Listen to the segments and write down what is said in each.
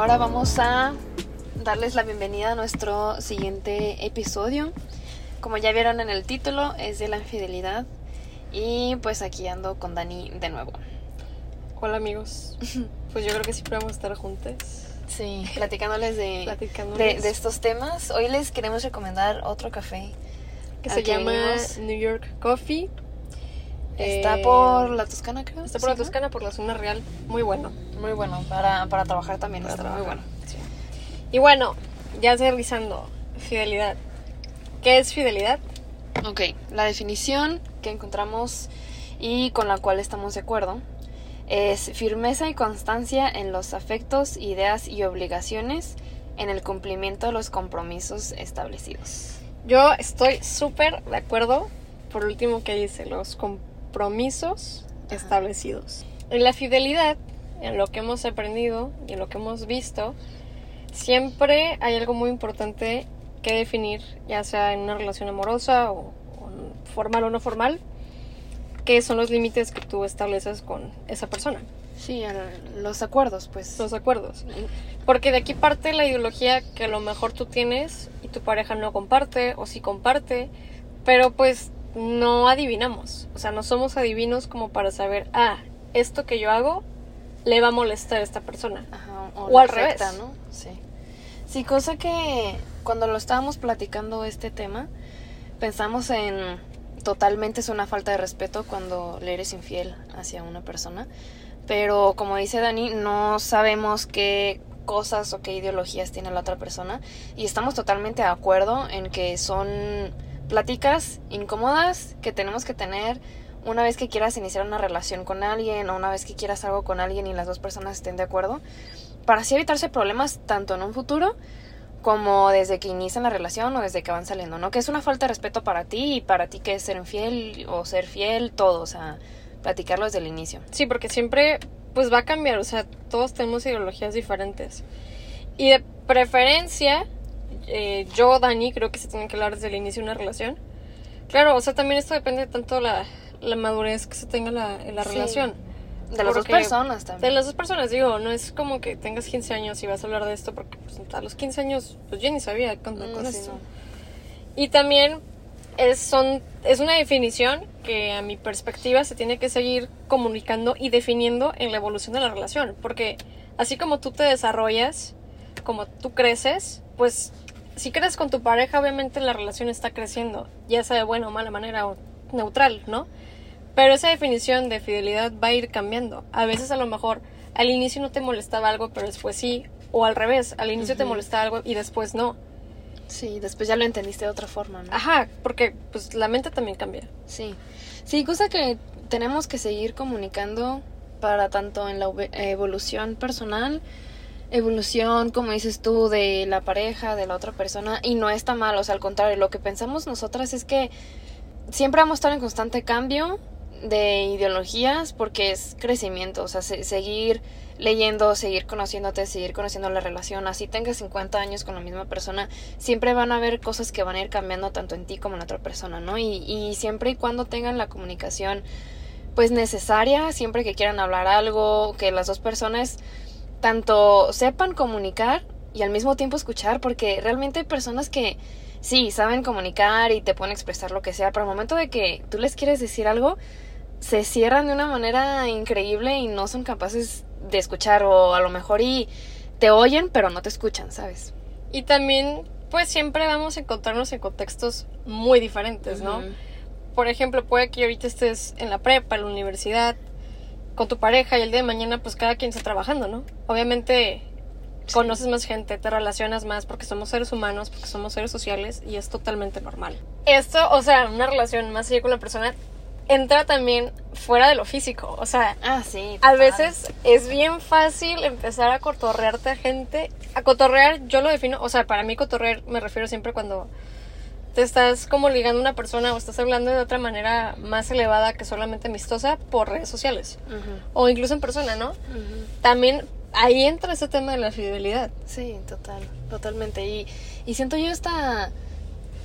ahora vamos a darles la bienvenida a nuestro siguiente episodio. Como ya vieron en el título, es de la infidelidad. Y pues aquí ando con Dani de nuevo. Hola amigos. Pues yo creo que siempre vamos a estar juntos. Sí, platicándoles de, Platicándoles. de, de estos temas. Hoy les queremos recomendar otro café. Que se llama venimos. New York Coffee. Está Eh, por la Toscana, creo. Está por la. Toscana, por la zona real. Muy bueno. Muy bueno, para, para trabajar también Para está muy trabajar. bueno. Sí. Y bueno, ya aterrizando. Fidelidad. ¿Qué es fidelidad? Ok, la definición que encontramos y con la cual estamos de acuerdo es firmeza y constancia en los afectos, ideas y obligaciones en el cumplimiento de los compromisos establecidos. Yo estoy súper de acuerdo por último que dice, los compromisos Ajá. establecidos. En la fidelidad, en lo que hemos aprendido y en lo que hemos visto, siempre hay algo muy importante que definir, ya sea en una relación amorosa o, o formal o no formal, que son los límites que tú estableces con esa persona, Sí, el- los acuerdos, pues. los acuerdos. Porque de aquí parte la ideología que a lo mejor tú tienes y tu pareja no comparte o sí comparte, pero pues no adivinamos. O sea, no somos adivinos como para saber, ah, esto que yo hago le va a molestar a esta persona. Ajá, O al revés. ¿no? Sí. Sí, cosa que cuando lo estábamos platicando este tema, pensamos en totalmente es una falta de respeto cuando le eres infiel hacia una persona. Pero como dice Dani, no sabemos qué cosas o qué ideologías tiene la otra persona. Y estamos totalmente de acuerdo en que son pláticas incómodas que tenemos que tener una vez que quieras iniciar una relación con alguien o una vez que quieras algo con alguien y las dos personas estén de acuerdo, para así evitarse problemas tanto en un futuro como desde que inician la relación o desde que van saliendo, ¿no? Que es una falta de respeto para ti y para ti que es ser infiel o ser fiel, todo, o sea, platicarlo desde el inicio. Sí, porque siempre pues va a cambiar, o sea, todos tenemos ideologías diferentes. Y de preferencia, eh, yo, Dani, creo que se tiene que hablar desde el inicio de una relación. Claro, o sea, también esto depende tanto de la, la madurez que se tenga la, en la Sí. relación. De las dos Porque personas también. De las dos personas, digo, no es como que tengas 15 años y vas a hablar de esto porque pues, a los 15 años pues yo ni sabía Mm, con sí, esto. no. Y también es, son, es una definición que a mi perspectiva se tiene que seguir comunicando y definiendo en la evolución de la relación. Porque así como tú te desarrollas, como tú creces, pues si creces con tu pareja, obviamente la relación está creciendo, ya sea de buena o mala manera o neutral, ¿no? Pero esa definición de fidelidad va a ir cambiando. A veces a lo mejor al inicio no te molestaba algo, pero después sí. O al revés, al inicio te molestaba algo y después no. Sí, después ya lo entendiste de otra forma, ¿no? Ajá, porque pues la mente también cambia. Sí. Sí, cosa que tenemos que seguir comunicando para tanto en la evolución personal, evolución, como dices tú, de la pareja, de la otra persona, y no está mal, o sea, al contrario, lo que pensamos nosotras es que siempre vamos a estar en constante cambio de ideologías porque es crecimiento, o sea, se- seguir leyendo, seguir conociéndote, seguir conociendo la relación, así tengas 50 años con la misma persona, siempre van a haber cosas que van a ir cambiando tanto en ti como en la otra persona, ¿no? Y, y siempre y cuando tengan la comunicación pues necesaria, siempre que quieran hablar algo, que las dos personas tanto sepan comunicar y al mismo tiempo escuchar, porque realmente hay personas que sí, saben comunicar y te pueden expresar lo que sea, pero al momento de que tú les quieres decir algo, se cierran de una manera increíble y no son capaces de escuchar o a lo mejor y te oyen pero no te escuchan, ¿sabes? Y también, pues siempre vamos a encontrarnos en contextos muy diferentes, ¿no? Por ejemplo, puede que ahorita estés en la prepa, en la universidad, con tu pareja y el día de mañana, pues cada quien está trabajando, ¿no? Obviamente Sí. conoces más gente, te relacionas más porque somos seres humanos, porque somos seres sociales y es totalmente normal. Esto, o sea, una relación más allá con la persona entra también fuera de lo físico, o sea, Ah, sí. a veces es bien fácil empezar a cotorrearte a gente. A cotorrear, yo lo defino, o sea, para mí cotorrear me refiero siempre cuando te estás como ligando a una persona o estás hablando de otra manera más elevada que solamente amistosa por redes sociales o incluso en persona, ¿no? También ahí entra ese tema de la fidelidad. Sí, total, totalmente. Y, y siento yo esta...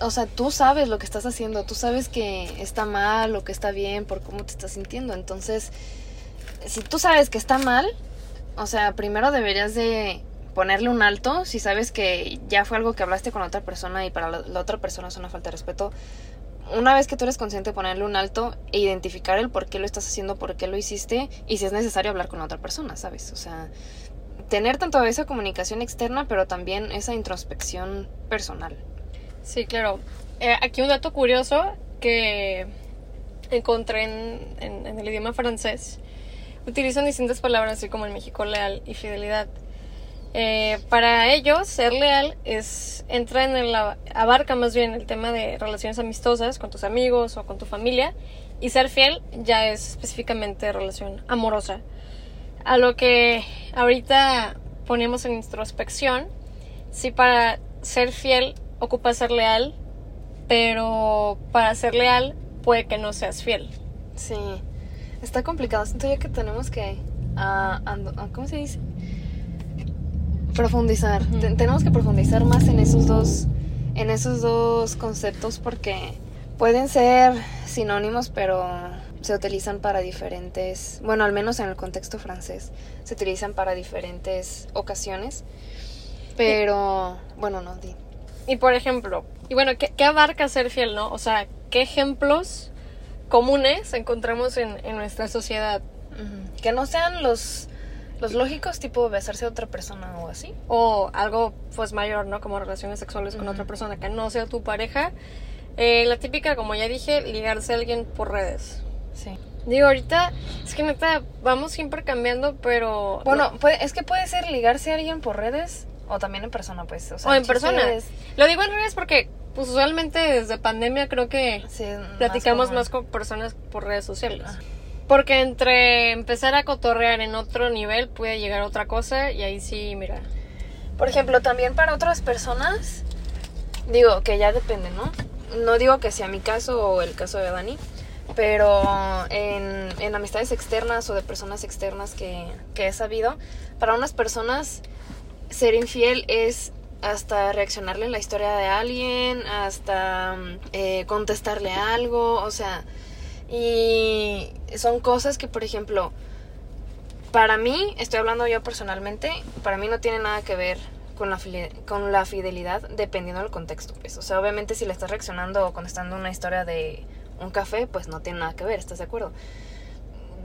O sea, tú sabes lo que estás haciendo, tú sabes que está mal o que está bien por cómo te estás sintiendo. Entonces, si tú sabes que está mal, o sea, primero deberías de ponerle un alto si sabes que ya fue algo que hablaste con otra persona y para la, otra persona es una falta de respeto. Una vez que tú eres consciente de ponerle un alto e identificar el por qué lo estás haciendo, por qué lo hiciste y si es necesario hablar con la otra persona, ¿sabes? O sea, tener tanto esa comunicación externa, pero también esa introspección personal. Sí, claro. Eh, aquí un dato curioso que encontré en, en- en el idioma francés. Utilizan distintas palabras, así como en México leal y fidelidad. Eh, para ellos, ser leal es entra en el abarca más bien el tema de relaciones amistosas con tus amigos o con tu familia y ser fiel ya es específicamente relación amorosa. A lo que ahorita ponemos en introspección, si para ser fiel ocupa ser leal, pero para ser leal puede que no seas fiel. Sí, está complicado. Siento yo que tenemos que. ah, ah, ¿Cómo se dice? Profundizar. Tenemos que profundizar más en esos dos. En esos dos conceptos porque pueden ser sinónimos, pero se utilizan para diferentes. Bueno, al menos en el contexto francés, se utilizan para diferentes ocasiones. Pero. Bueno, no, di. Y por ejemplo, y bueno, ¿qué, qué abarca ser fiel, no? O sea, ¿qué ejemplos comunes encontramos en, en nuestra sociedad? Que no sean los. Los lógicos, tipo besarse a otra persona o así. O algo pues mayor, ¿no? Como relaciones sexuales con otra persona que no sea tu pareja. Eh, la típica, como ya dije, ligarse a alguien por redes. Sí. Digo, ahorita es que neta, vamos siempre cambiando, pero... Bueno, puede- es que puede ser ligarse a alguien por redes o también en persona, pues. O, sea, o el en persona. es- Lo digo en redes porque, pues usualmente desde pandemia creo que sí, platicamos más con personas por redes sociales. Ah. Porque entre empezar a cotorrear en otro nivel puede llegar a otra cosa y ahí sí, mira. Por ejemplo, también para otras personas, digo que ya depende, ¿no? No digo que sea mi caso o el caso de Dani, pero en, en amistades externas o de personas externas que, que he sabido, para unas personas ser infiel es hasta reaccionarle en la historia de alguien, hasta eh, contestarle algo, o sea, y son cosas que, por ejemplo, para mí, estoy hablando yo personalmente, para mí no tiene nada que ver con la, con la fidelidad dependiendo del contexto. Pues. O sea, obviamente si le estás reaccionando o contestando una historia de un café, pues no tiene nada que ver, ¿estás de acuerdo?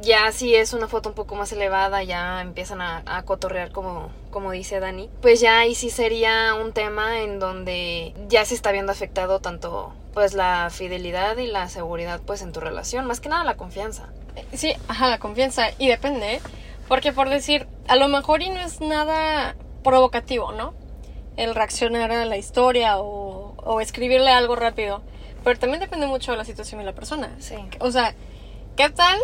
Ya si es una foto un poco más elevada, ya empiezan a, a cotorrear como, como dice Dani, pues ya ahí sí sería un tema en donde ya se está viendo afectado tanto pues la fidelidad y la seguridad pues en tu relación, más que nada la confianza. Sí, ajá, la confianza. Y depende, ¿eh? Porque por decir, a lo mejor y no es nada provocativo, ¿no? El reaccionar a la historia o, o escribirle algo rápido. Pero también depende mucho de la situación y la persona. Sí. O sea, ¿qué tal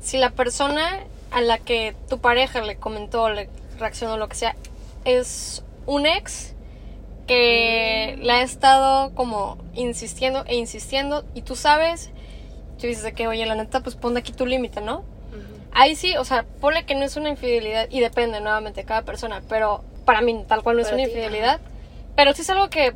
si la persona a la que tu pareja le comentó, le reaccionó, lo que sea, es un ex que le ha estado como insistiendo e insistiendo y tú sabes, tú dices de que, oye, la neta, pues pon aquí tu límite, ¿no? Ahí sí, o sea, ponle que no es una infidelidad y depende nuevamente de cada persona, pero para mí tal cual no es una infidelidad, pero sí es algo que,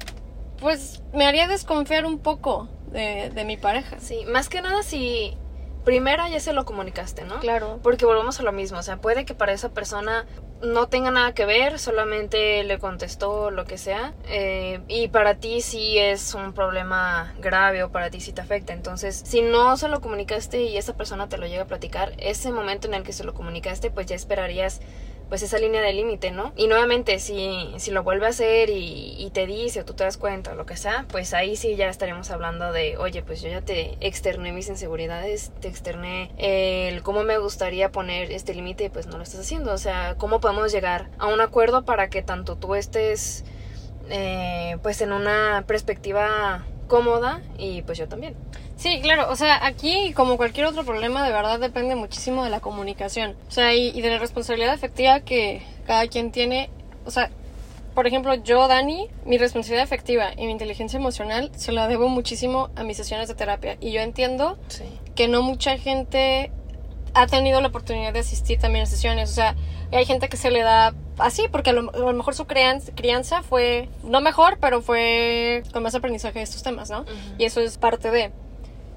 pues, me haría desconfiar un poco de, de mi pareja. Sí, más que nada si primero ya se lo comunicaste, ¿no? Claro. Porque volvemos a lo mismo, o sea, puede que para esa persona no tenga nada que ver, solamente le contestó lo que sea, eh, y para ti sí es un problema grave o para ti sí te afecta. Entonces, si no se lo comunicaste y esa persona te lo llega a platicar, ese momento en el que se lo comunicaste, pues ya esperarías pues esa línea de límite, ¿no? Y nuevamente, si, si lo vuelve a hacer y, y te dice o tú te das cuenta o lo que sea, pues ahí sí ya estaremos hablando de, oye, pues yo ya te externé mis inseguridades, te externé el cómo me gustaría poner este límite, pues no lo estás haciendo. O sea, cómo podemos llegar a un acuerdo para que tanto tú estés eh, pues en una perspectiva cómoda y pues yo también. Sí, claro, o sea, aquí como cualquier otro problema de verdad depende muchísimo de la comunicación, o sea, y, y de la responsabilidad efectiva que cada quien tiene, o sea, por ejemplo, yo, Dani, mi responsabilidad efectiva y mi inteligencia emocional se la debo muchísimo a mis sesiones de terapia y yo entiendo Sí. que no mucha gente ha tenido la oportunidad de asistir también a sesiones. O sea, hay gente que se le da así, porque a lo, a lo mejor su crianza, fue, no mejor, pero fue con más aprendizaje de estos temas, ¿no? Y eso es parte de.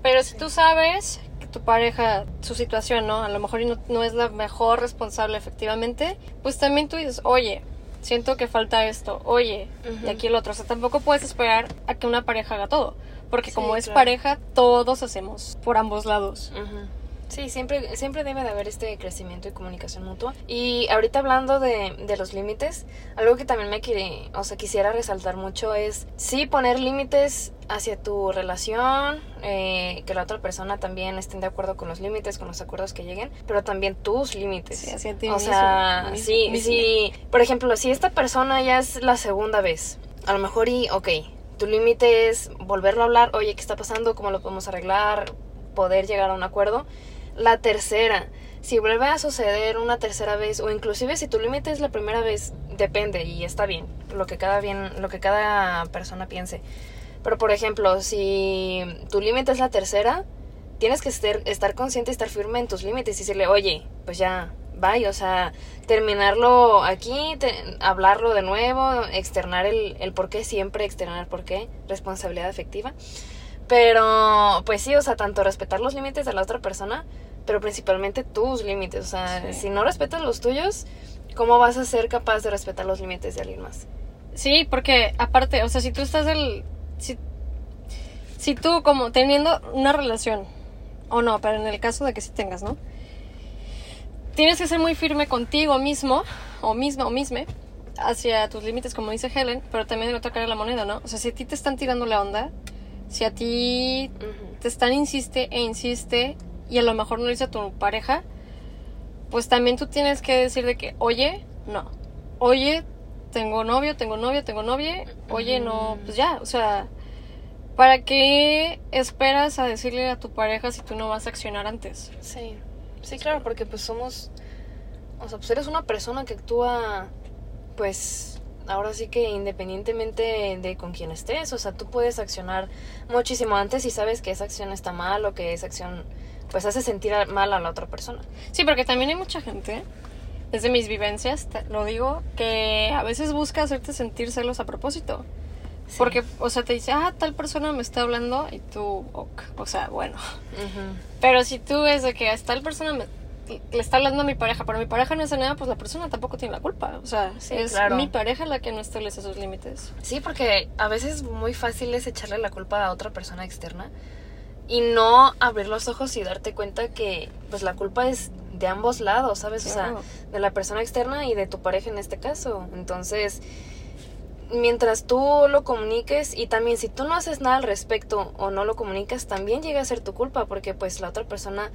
Pero si tú sabes que tu pareja, su situación, ¿no? A lo mejor no, no es la mejor responsable efectivamente, pues también tú dices, oye, siento que falta esto, oye, y aquí el otro. O sea, tampoco puedes esperar a que una pareja haga todo. Porque Sí, como es claro. pareja, todos hacemos por ambos lados. Sí, siempre, siempre debe de haber este crecimiento y comunicación mutua. Y ahorita hablando de, de los límites, algo que también me quiere, o sea, quisiera resaltar mucho es sí poner límites hacia tu relación, eh, que la otra persona también estén de acuerdo con los límites, con los acuerdos que lleguen, pero también tus límites. Sí, hacia ti o mismo, sea, sí, mismo. sí. Por ejemplo, si esta persona ya es la segunda vez, a lo mejor y, ok, tu límite es volverlo a hablar, oye, ¿qué está pasando? ¿Cómo lo podemos arreglar? Poder llegar a un acuerdo. La tercera, si vuelve a suceder una tercera vez, o inclusive si tu límite es la primera vez, depende y está bien, lo que cada bien, lo que cada persona piense. Pero por ejemplo, si tu límite es la tercera, tienes que estar, estar consciente y estar firme en tus límites y decirle, oye, pues ya, bye, o sea, terminarlo aquí, hablarlo de nuevo, externar el, el por qué siempre, externar por qué, responsabilidad afectiva. Pero, pues sí, o sea, tanto respetar los límites de la otra persona, pero principalmente tus límites. O sea, Sí. si no respetas los tuyos, ¿cómo vas a ser capaz de respetar los límites de alguien más? Sí, porque aparte, o sea, si tú estás del... Si, si tú como teniendo una relación, o no, pero en el caso de que sí tengas, ¿no? Tienes que ser muy firme contigo mismo, o misma, o misme, hacia tus límites, como dice Helen, pero también en otra cara de la moneda, ¿no? O sea, si a ti te están tirando la onda, si a ti te están insiste e insiste y a lo mejor no lo dice tu pareja, pues también tú tienes que decir de que, oye, no, oye, tengo novio, tengo novia, tengo novia, oye, no, pues ya, o sea, ¿para qué esperas a decirle a tu pareja si tú no vas a accionar antes? Sí, sí, claro, porque pues somos, o sea, pues eres una persona que actúa, pues, ahora sí que independientemente de con quién estés, o sea, tú puedes accionar muchísimo antes y sabes que esa acción está mal o que esa acción, pues, hace sentir mal a la otra persona. Sí, porque también hay mucha gente, desde mis vivencias, te- lo digo, que a veces busca hacerte sentir celos a propósito. Sí. Porque, o sea, te dice, ah, tal persona me está hablando y tú, ok, o sea, bueno. Pero si tú ves de que a tal persona me- le está hablando a mi pareja, pero mi pareja no hace nada, pues la persona tampoco tiene la culpa. O sea, Sí, es claro. mi pareja la que no establece sus límites. Sí, porque a veces muy fácil es echarle la culpa a otra persona externa y no abrir los ojos y darte cuenta que pues la culpa es de ambos lados, ¿sabes? Claro. O sea, de la persona externa y de tu pareja en este caso. Entonces, mientras tú lo comuniques y también si tú no haces nada al respecto o no lo comunicas, también llega a ser tu culpa porque pues la otra persona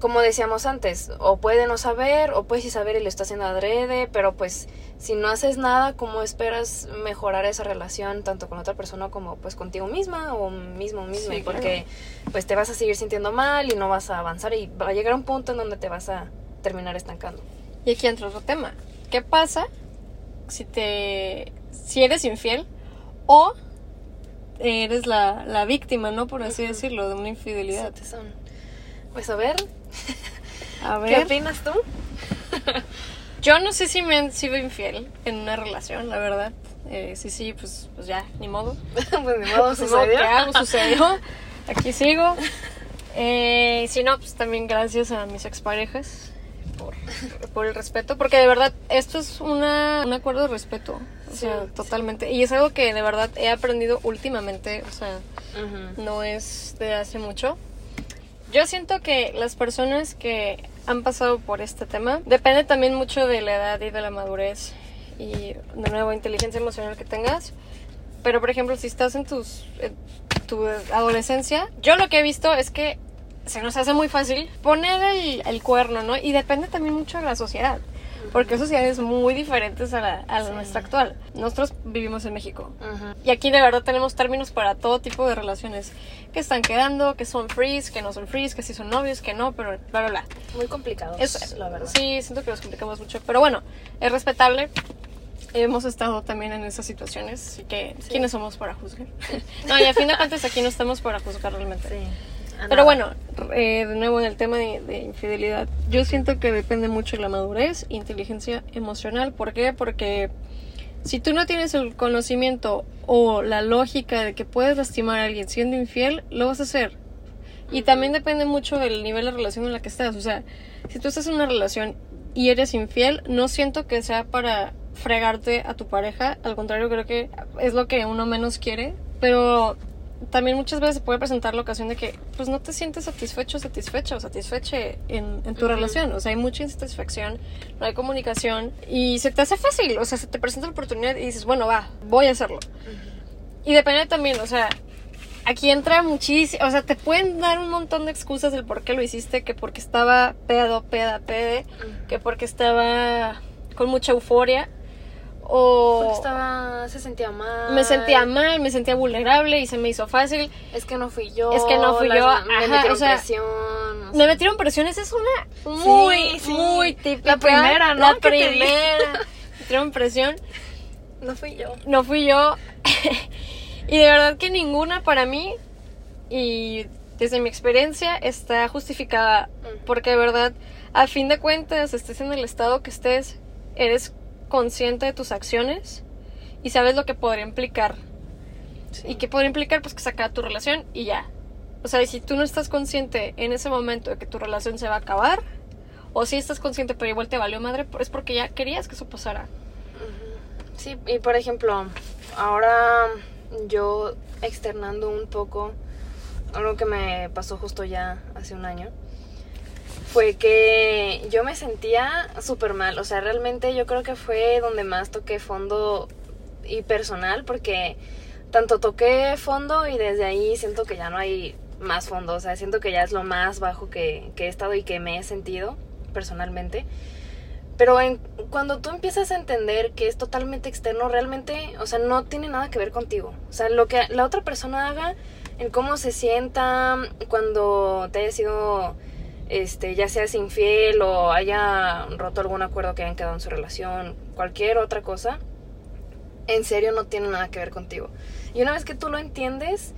como decíamos antes, o puede no saber, o puede sí saber y lo está haciendo adrede, pero pues si no haces nada, ¿cómo esperas mejorar esa relación tanto con otra persona como pues contigo misma o mismo mismo? Sí, Porque pues te vas a seguir sintiendo mal y no vas a avanzar y va a llegar un punto en donde te vas a terminar estancando. Y aquí entra otro tema. ¿Qué pasa si te si eres infiel o eres la, la víctima, ¿no? Por así decirlo, de una infidelidad. Sí, Pues a ver, A ¿qué ver, opinas tú? yo no sé si me han sido infiel en una relación, la verdad. Eh, sí, sí, pues, pues ya, ni modo. pues ni modo, sucedió. ¿Qué hago? Sucedió. Aquí sigo. Eh, si no, pues también gracias a mis exparejas por, por el respeto. Porque de verdad, esto es una, un acuerdo de respeto. O Sí, sea, sí. totalmente. Y es algo que de verdad he aprendido últimamente. O sea, Ujú. no es de hace mucho. Yo siento que las personas que han pasado por este tema depende también mucho de la edad y de la madurez y de nuevo inteligencia emocional que tengas. Pero por ejemplo, si estás en tus tu adolescencia, yo lo que he visto es que se nos hace muy fácil poner el, el cuerno, ¿no? Y depende también mucho de la sociedad. Porque sociedades muy diferentes a la, a la Sí. nuestra actual. Nosotros vivimos en México. Ujú. Y aquí de verdad tenemos términos para todo tipo de relaciones. Que están quedando, que son frees, que no son frees, que sí son novios, que no, pero bla, bla, bla. Muy complicado, Es, la verdad. Sí, siento que nos complicamos mucho. Pero bueno, es respetable. Hemos estado también en esas situaciones, así que Sí. ¿quiénes somos para juzgar? no, y a fin de cuentas aquí no estamos para juzgar realmente. Sí. Ah, Pero bueno, eh, de nuevo en el tema de, de infidelidad, yo siento que depende mucho de la madurez, inteligencia emocional. ¿Por qué? Porque si tú no tienes el conocimiento o la lógica de que puedes lastimar a alguien siendo infiel, lo vas a hacer. Y también depende mucho del nivel de relación en la que estás. O sea, si tú estás en una relación y eres infiel, no siento que sea para fregarte a tu pareja, al contrario creo que es lo que uno menos quiere, pero también muchas veces se puede presentar la ocasión de que pues no te sientes satisfecho, satisfecha o satisfeche en, en tu Ujú. relación, o sea, hay mucha insatisfacción, no hay comunicación y se te hace fácil, o sea, se te presenta la oportunidad y dices, bueno, va, voy a hacerlo. Y depende también, o sea, aquí entra muchísimo, o sea, te pueden dar un montón de excusas del por qué lo hiciste, que porque estaba pedo, peda, pede, que porque estaba con mucha euforia o Porque estaba, se sentía mal. me sentía mal, me sentía vulnerable y se me hizo fácil. Es que no fui yo. Es que no fui yo, Me ajá, metieron o sea, presión. o Me metieron presión, esa es una muy, Sí, sí. muy típica. La primera, ¿no? La primera. Me metieron presión. No fui yo. no fui yo. y de verdad que ninguna para mí, y desde mi experiencia, está justificada. Porque de verdad, a fin de cuentas, estés en el estado que estés, eres consciente de tus acciones y sabes lo que podría implicar. ¿Y qué podría implicar? Pues que se acaba tu relación y ya. O sea, y si tú no estás consciente en ese momento de que tu relación se va a acabar, o si estás consciente pero igual te valió madre, es porque ya querías que eso pasara. Sí, y por ejemplo, ahora yo externando un poco algo que me pasó justo ya hace un año, fue que yo me sentía súper mal. O sea, realmente yo creo que fue donde más toqué fondo y personal, porque tanto toqué fondo y desde ahí siento que ya no hay más fondo. O sea, siento que ya es lo más bajo que, que he estado y que me he sentido personalmente. Pero en, cuando tú empiezas a entender que es totalmente externo, realmente, o sea, no tiene nada que ver contigo. O sea, lo que la otra persona haga, en cómo se sienta cuando te haya sido, este, ya seas infiel o haya roto algún acuerdo que hayan quedado en su relación, cualquier otra cosa, en serio no tiene nada que ver contigo. Y una vez que tú lo entiendes,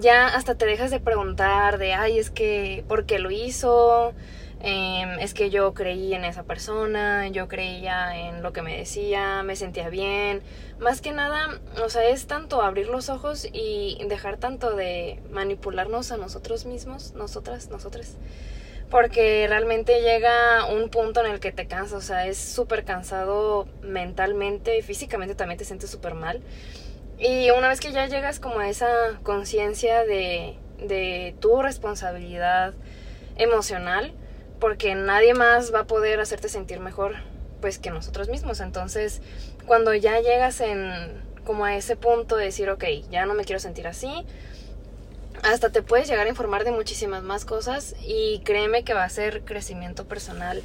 ya hasta te dejas de preguntar de, ay, es que, ¿por qué lo hizo? Eh, es que yo creí en esa persona, yo creía en lo que me decía, me sentía bien. Más que nada, o sea, es tanto abrir los ojos y dejar tanto de manipularnos a nosotros mismos, nosotras, nosotras. Porque realmente llega un punto en el que te cansas, o sea, es súper cansado mentalmente, físicamente también te sientes súper mal. Y una vez que ya llegas como a esa conciencia de, de tu responsabilidad emocional, porque nadie más va a poder hacerte sentir mejor pues que nosotros mismos. Entonces, cuando ya llegas en como a ese punto de decir, ok, ya no me quiero sentir así, hasta te puedes llegar a informar de muchísimas más cosas y créeme que va a ser crecimiento personal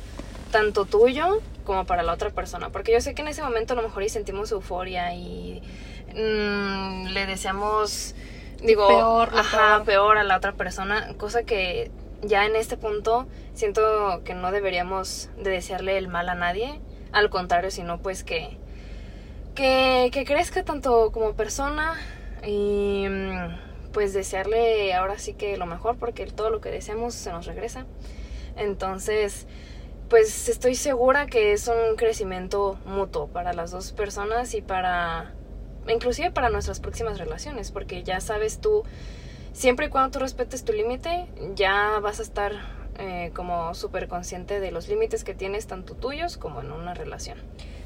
tanto tuyo como para la otra persona, porque yo sé que en ese momento a lo mejor y sentimos euforia y mm, le deseamos digo, Peor, ajá, peor. peor a la otra persona, cosa que ya en este punto siento que no deberíamos de desearle el mal a nadie, al contrario, sino pues que que, que crezca tanto como persona y mm, pues desearle ahora sí que lo mejor porque todo lo que deseamos se nos regresa. Entonces, pues estoy segura que es un crecimiento mutuo para las dos personas y para inclusive para nuestras próximas relaciones, porque ya sabes tú siempre y cuando tú respetes tu límite, ya vas a estar eh, como súper consciente de los límites que tienes, tanto tuyos como en una relación.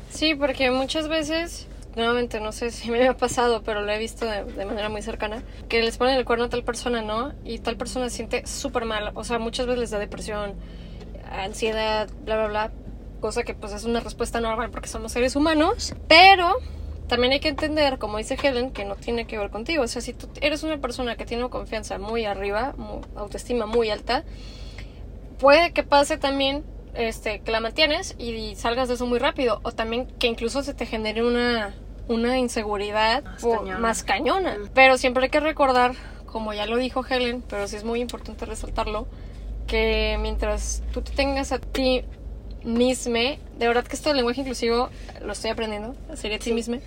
Sí, porque muchas veces, nuevamente no sé si me ha pasado, pero lo he visto de, manera muy cercana, que les ponen el cuerno a tal persona, ¿no? Y tal persona se siente súper mal. O sea, muchas veces les da depresión, ansiedad, bla, bla, bla. Cosa que pues es una respuesta normal porque somos seres humanos. Pero también hay que entender, como dice Helen, que no tiene que ver contigo. O sea, si tú eres una persona que tiene confianza muy arriba, autoestima muy alta, puede que pase también este, que la mantienes y salgas de eso muy rápido. O también que incluso se te genere una, una inseguridad Más o- cañona. más cañona. Mm. Pero siempre hay que recordar, como ya lo dijo Helen, pero sí es muy importante resaltarlo, que mientras tú te tengas a ti misma, de verdad que esto del lenguaje inclusivo lo estoy aprendiendo, sería a ti Sí. misma,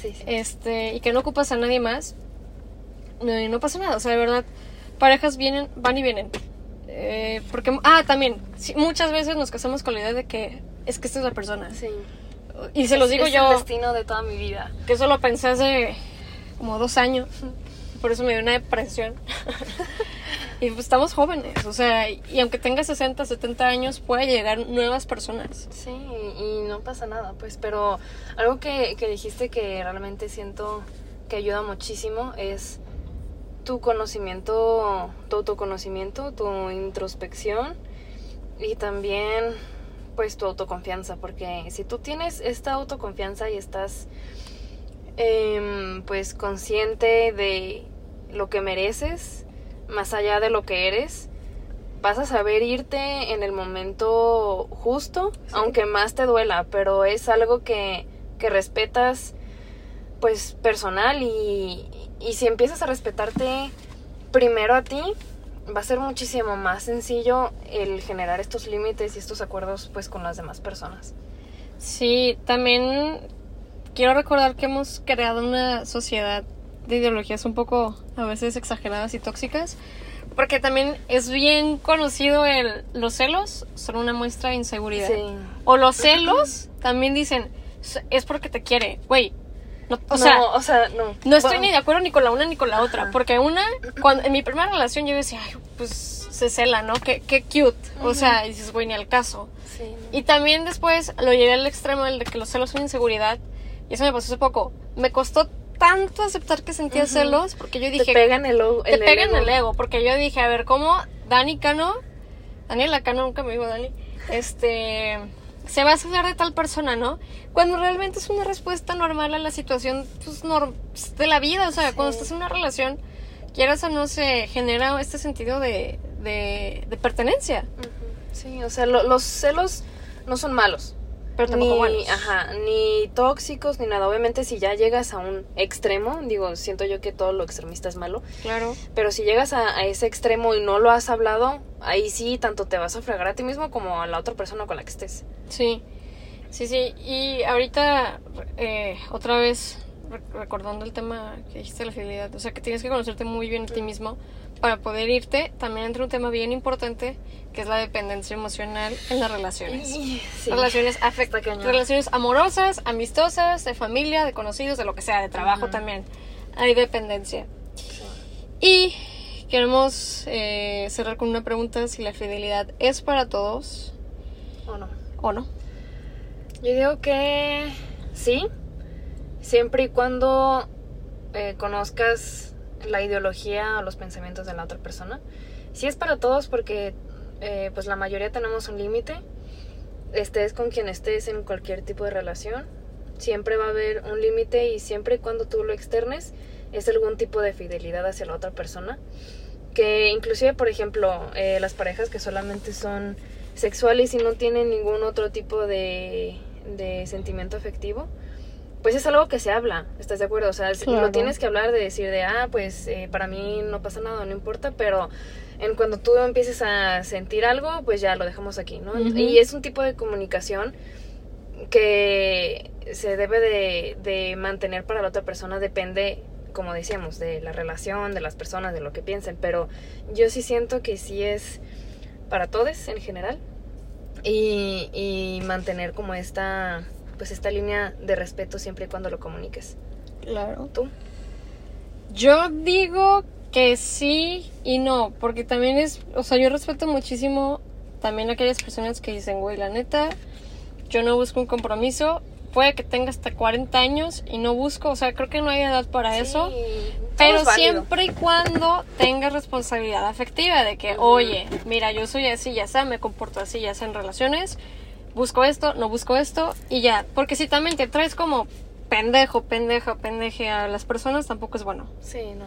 Sí, sí. este, y que no ocupas a nadie más, no, no pasa nada. O sea, de verdad, parejas vienen, van y vienen. Eh, porque, ah, también, muchas veces nos casamos con la idea de que es que esta es la persona. Sí. Y se los Es- digo es yo, el destino de toda mi vida. que eso lo pensé hace como dos años. Por eso me dio una depresión. Y pues estamos jóvenes, o sea, y aunque tenga 60, 70 años, puede llegar nuevas personas. Sí, y no pasa nada, pues, pero algo que, que dijiste que realmente siento que ayuda muchísimo es tu conocimiento, tu autoconocimiento, tu introspección y también pues tu autoconfianza, porque si tú tienes esta autoconfianza y estás em, pues consciente de lo que mereces, más allá de lo que eres, vas a saber irte en el momento justo, aunque más te duela, pero es algo que, que respetas pues personal y, y si empiezas a respetarte primero a ti, va a ser muchísimo más sencillo el generar estos límites y estos acuerdos pues con las demás personas. Sí, también quiero recordar que hemos creado una sociedad de ideologías un poco a veces exageradas y tóxicas, porque también es bien conocido el los celos son una muestra de inseguridad. O los celos también dicen es porque te quiere, güey. No, o, sea, o sea, no. No estoy ni de acuerdo ni con la una ni con la otra, porque una cuando en mi primera relación yo decía, Ay, pues se cela, ¿no? Qué, qué cute. O sea, y dices, güey, ni al caso. Sí, Y también después lo llevé al extremo del de que los celos son inseguridad. Y eso me pasó hace poco. Me costó tanto aceptar que sentía celos porque yo dije... Te pegan el, el Te pegan el ego. Porque yo dije, a ver, ¿cómo Dani Cano... Daniela Cano nunca me dijo Dani. Este... Se va a celar de tal persona, ¿no? Cuando realmente es una respuesta normal a la situación pues, norm de la vida. O sea, Sí. cuando estás en una relación, quieras o no, se genera este sentido de, de, de pertenencia. Sí, o sea, lo- los celos no son malos. Pero tampoco ni, buenos. ajá, ni tóxicos ni nada. Obviamente si ya llegas a un extremo, digo, siento yo que todo lo extremista es malo, Claro. pero si llegas a, a ese extremo y no lo has hablado, ahí sí tanto te vas a fregar a ti mismo como a la otra persona con la que estés. Sí, sí, sí. Y ahorita, eh, otra vez, re- recordando el tema que dijiste de la fidelidad, o sea, que tienes que conocerte muy bien a ti mismo para poder irte, también entra un tema bien importante, que es la dependencia emocional en las relaciones. Sí. Relaciones afectivas, relaciones amorosas, amistosas, de familia, de conocidos, de lo que sea, de trabajo también. Hay dependencia. Sí. Y queremos eh, cerrar con una pregunta, si la fidelidad es para todos ¿O no? o no. Yo digo que sí, siempre y cuando eh, conozcas la ideología o los pensamientos de la otra persona. Sí es para todos porque eh, pues la mayoría tenemos un límite. Estés con quien estés en cualquier tipo de relación, siempre va a haber un límite y siempre y cuando tú lo externes es algún tipo de fidelidad hacia la otra persona. Que inclusive, por ejemplo, eh, las parejas que solamente son sexuales y no tienen ningún otro tipo de, de sentimiento afectivo, pues es algo que se habla, ¿estás de acuerdo? O sea, Claro. lo tienes que hablar de decir de, ah, pues eh, para mí no pasa nada, no importa, pero en cuando tú empieces a sentir algo, pues ya lo dejamos aquí, ¿no? Y es un tipo de comunicación que se debe de, de mantener para la otra persona, depende, como decíamos, de la relación, de las personas, de lo que piensen, pero yo sí siento que sí es para todos en general y, y mantener como esta pues esta línea de respeto siempre y cuando lo comuniques. Claro. ¿Tú? Yo digo que sí y no, porque también es, o sea, yo respeto muchísimo también a aquellas personas que dicen, güey, la neta, yo no busco un compromiso, puede que tenga hasta 40 años y no busco, o sea, creo que no hay edad para eso, Sí, pero es siempre y cuando tengas responsabilidad afectiva de que, oye, mira, yo soy así, ya sea, me comporto así, ya sea en relaciones, busco esto, no busco esto y ya, porque si también te traes como pendejo, pendeja, pendeje a las personas, tampoco es bueno. Sí, no.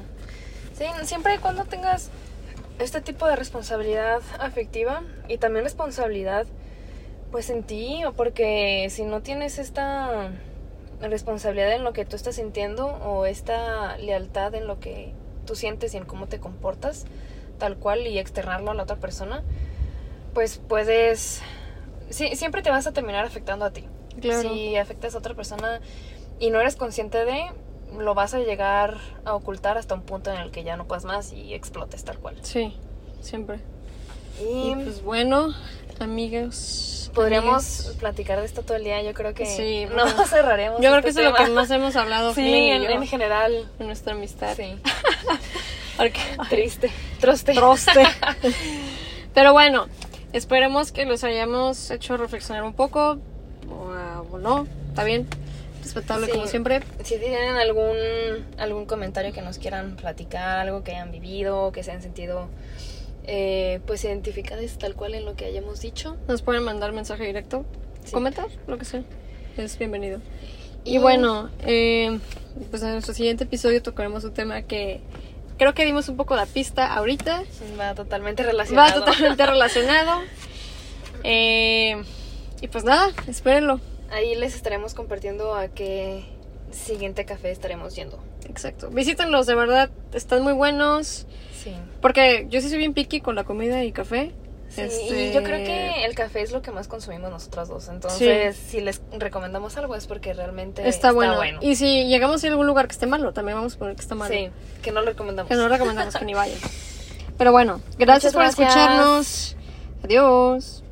Sí, siempre y cuando tengas este tipo de responsabilidad afectiva y también responsabilidad pues en ti o porque si no tienes esta responsabilidad en lo que tú estás sintiendo o esta lealtad en lo que tú sientes y en cómo te comportas tal cual y externarlo a la otra persona, pues puedes sí, siempre te vas a terminar afectando a ti. Claro. Si afectas a otra persona y no eres consciente de, lo vas a llegar a ocultar hasta un punto en el que ya no puedas más y explotes tal cual. Sí, siempre. Y, Y pues bueno, amigos. podríamos platicar de esto todo el día. Yo creo que Sí, no bueno. cerraremos. Yo creo este que eso es lo que más hemos hablado, Sí, en, en general. en nuestra amistad. Sí, Porque- triste. troste. troste. Pero bueno, esperemos que los hayamos hecho reflexionar un poco. O, ah, o no, está bien. Respetable Sí. como siempre. Si tienen algún, algún comentario que nos quieran platicar, algo que hayan vivido, que se hayan sentido eh, pues identificadas tal cual en lo que hayamos dicho. Nos pueden mandar mensaje directo, Sí. comentar, lo que sea. Es bienvenido. Y Y- bueno, eh, pues en nuestro siguiente episodio tocaremos un tema que creo que dimos un poco la pista ahorita. Va totalmente Va relacionado. totalmente relacionado. Eh, y pues nada, espérenlo. Ahí les estaremos compartiendo a qué siguiente café estaremos yendo. Exacto. Visítenlos, de verdad, están muy buenos. Sí. Porque yo sí soy bien picky con la comida y café. Sí, Este, Y yo creo que el café es lo que más consumimos nosotras dos. Entonces, si les recomendamos algo es porque realmente está, bueno. Y si llegamos a ir a algún lugar que esté malo, también vamos a poner que está malo. Sí, que no lo recomendamos. Que no recomendamos que ni vayan. Pero bueno, gracias por escucharnos. Adiós.